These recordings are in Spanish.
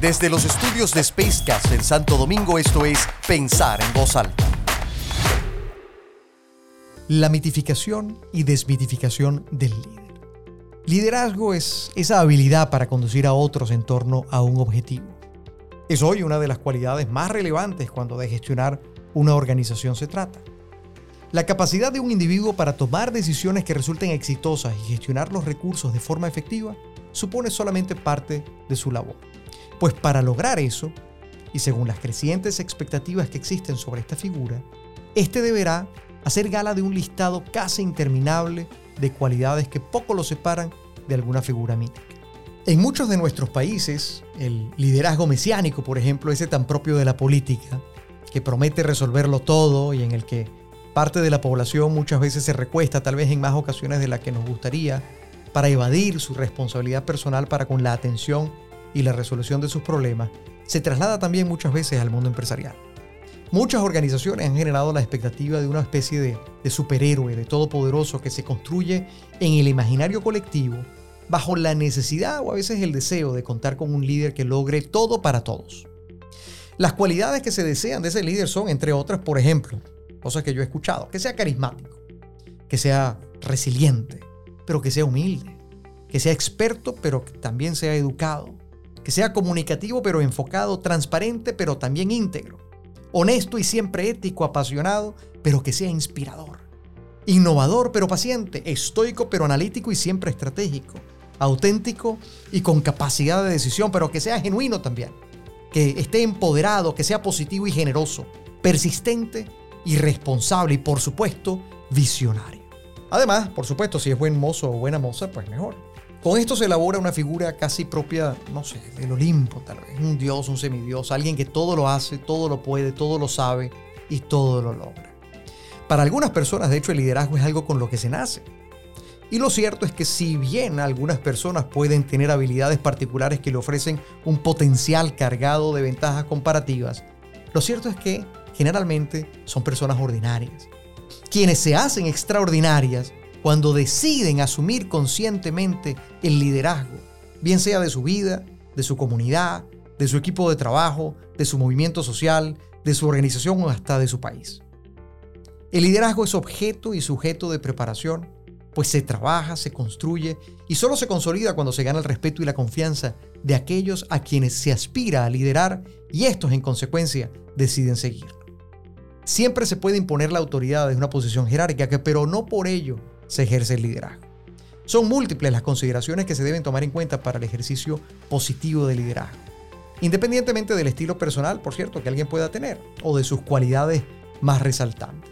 Desde los estudios de Spacecast en Santo Domingo, esto es Pensar en Voz Alta. La mitificación y desmitificación del líder. Liderazgo es esa habilidad para conducir a otros en torno a un objetivo. Es hoy una de las cualidades más relevantes cuando de gestionar una organización se trata. La capacidad de un individuo para tomar decisiones que resulten exitosas y gestionar los recursos de forma efectiva supone solamente parte de su labor. Pues para lograr eso, y según las crecientes expectativas que existen sobre esta figura, este deberá hacer gala de un listado casi interminable de cualidades que poco lo separan de alguna figura mítica. En muchos de nuestros países, el liderazgo mesiánico, por ejemplo, ese tan propio de la política, que promete resolverlo todo y en el que parte de la población muchas veces se recuesta, tal vez en más ocasiones de las que nos gustaría, para evadir su responsabilidad personal para con la atención y la resolución de sus problemas, se traslada también muchas veces al mundo empresarial. Muchas organizaciones han generado la expectativa de una especie de, de superhéroe, de todopoderoso que se construye en el imaginario colectivo bajo la necesidad o a veces el deseo de contar con un líder que logre todo para todos. Las cualidades que se desean de ese líder son, entre otras, por ejemplo, cosas que yo he escuchado, que sea carismático, que sea resiliente, pero que sea humilde, que sea experto, pero que también sea educado, que sea comunicativo, pero enfocado, transparente, pero también íntegro, honesto y siempre ético, apasionado, pero que sea inspirador, innovador, pero paciente, estoico, pero analítico y siempre estratégico, auténtico y con capacidad de decisión, pero que sea genuino también, que esté empoderado, que sea positivo y generoso, persistente y responsable y por supuesto visionario. Además, por supuesto, si es buen mozo o buena moza, pues mejor. Con esto se elabora una figura casi propia, no sé, del Olimpo, tal vez. Un dios, un semidios, alguien que todo lo hace, todo lo puede, todo lo sabe y todo lo logra. Para algunas personas, de hecho, el liderazgo es algo con lo que se nace. Y lo cierto es que si bien algunas personas pueden tener habilidades particulares que le ofrecen un potencial cargado de ventajas comparativas, lo cierto es que generalmente son personas ordinarias quienes se hacen extraordinarias cuando deciden asumir conscientemente el liderazgo, bien sea de su vida, de su comunidad, de su equipo de trabajo, de su movimiento social, de su organización o hasta de su país. El liderazgo es objeto y sujeto de preparación, pues se trabaja, se construye y solo se consolida cuando se gana el respeto y la confianza de aquellos a quienes se aspira a liderar y estos en consecuencia deciden seguir. Siempre se puede imponer la autoridad desde una posición jerárquica, pero no por ello se ejerce el liderazgo. Son múltiples las consideraciones que se deben tomar en cuenta para el ejercicio positivo del liderazgo. Independientemente del estilo personal, por cierto, que alguien pueda tener, o de sus cualidades más resaltantes.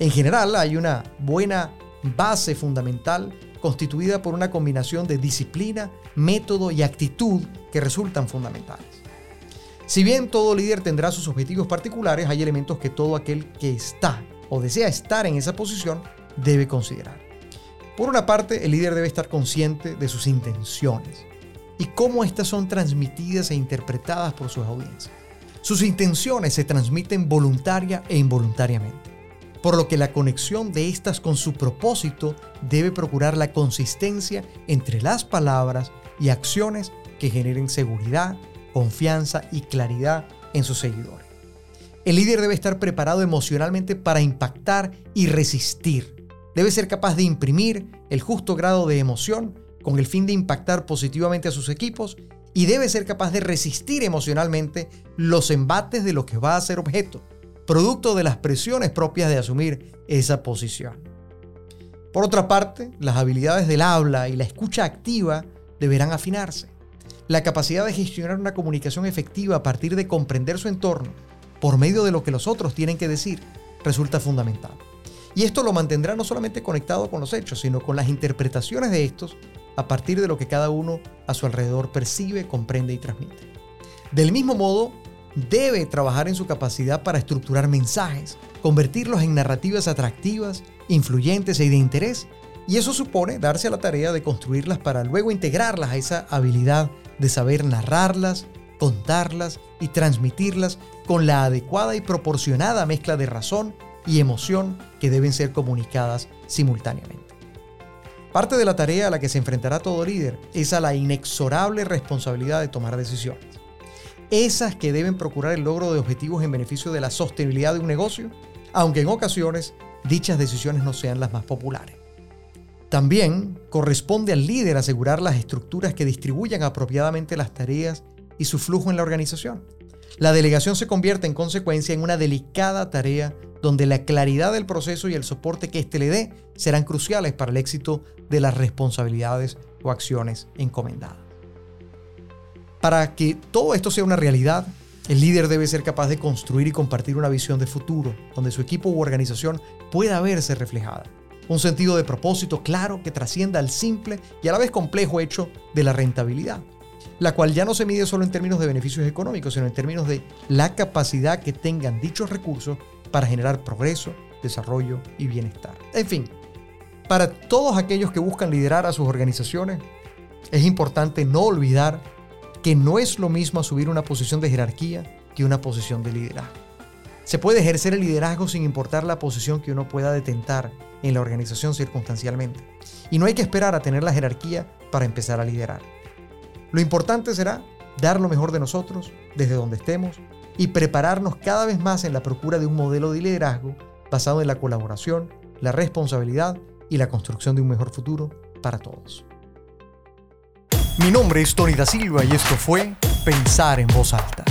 En general, hay una buena base fundamental constituida por una combinación de disciplina, método y actitud que resultan fundamentales. Si bien todo líder tendrá sus objetivos particulares, hay elementos que todo aquel que está o desea estar en esa posición debe considerar. Por una parte, el líder debe estar consciente de sus intenciones y cómo éstas son transmitidas e interpretadas por sus audiencias. Sus intenciones se transmiten voluntaria e involuntariamente, por lo que la conexión de estas con su propósito debe procurar la consistencia entre las palabras y acciones que generen seguridad, confianza y claridad en sus seguidores. El líder debe estar preparado emocionalmente para impactar y resistir. Debe ser capaz de imprimir el justo grado de emoción con el fin de impactar positivamente a sus equipos y debe ser capaz de resistir emocionalmente los embates de lo que va a ser objeto, producto de las presiones propias de asumir esa posición. Por otra parte, las habilidades del habla y la escucha activa deberán afinarse. La capacidad de gestionar una comunicación efectiva a partir de comprender su entorno por medio de lo que los otros tienen que decir resulta fundamental. Y esto lo mantendrá no solamente conectado con los hechos, sino con las interpretaciones de estos a partir de lo que cada uno a su alrededor percibe, comprende y transmite. Del mismo modo, debe trabajar en su capacidad para estructurar mensajes, convertirlos en narrativas atractivas, influyentes y de interés, y eso supone darse a la tarea de construirlas para luego integrarlas a esa habilidad de saber narrarlas, contarlas y transmitirlas con la adecuada y proporcionada mezcla de razón y emoción que deben ser comunicadas simultáneamente. Parte de la tarea a la que se enfrentará todo líder es a la inexorable responsabilidad de tomar decisiones. esas que deben procurar el logro de objetivos en beneficio de la sostenibilidad de un negocio, aunque en ocasiones dichas decisiones no sean las más populares. También corresponde al líder asegurar las estructuras que distribuyan apropiadamente las tareas y su flujo en la organización. La delegación se convierte en consecuencia en una delicada tarea donde la claridad del proceso y el soporte que éste le dé serán cruciales para el éxito de las responsabilidades o acciones encomendadas. Para que todo esto sea una realidad, el líder debe ser capaz de construir y compartir una visión de futuro donde su equipo u organización pueda verse reflejada. Un sentido de propósito claro que trascienda al simple y a la vez complejo hecho de la rentabilidad, la cual ya no se mide solo en términos de beneficios económicos, sino en términos de la capacidad que tengan dichos recursos para generar progreso, desarrollo y bienestar. En fin, para todos aquellos que buscan liderar a sus organizaciones, es importante no olvidar que no es lo mismo asumir una posición de jerarquía que una posición de liderazgo. Se puede ejercer el liderazgo sin importar la posición que uno pueda detentar en la organización circunstancialmente. Y no hay que esperar a tener la jerarquía para empezar a liderar. Lo importante será dar lo mejor de nosotros desde donde estemos y prepararnos cada vez más en la procura de un modelo de liderazgo basado en la colaboración, la responsabilidad y la construcción de un mejor futuro para todos. Mi nombre es Tony da Silva y esto fue Pensar en voz alta.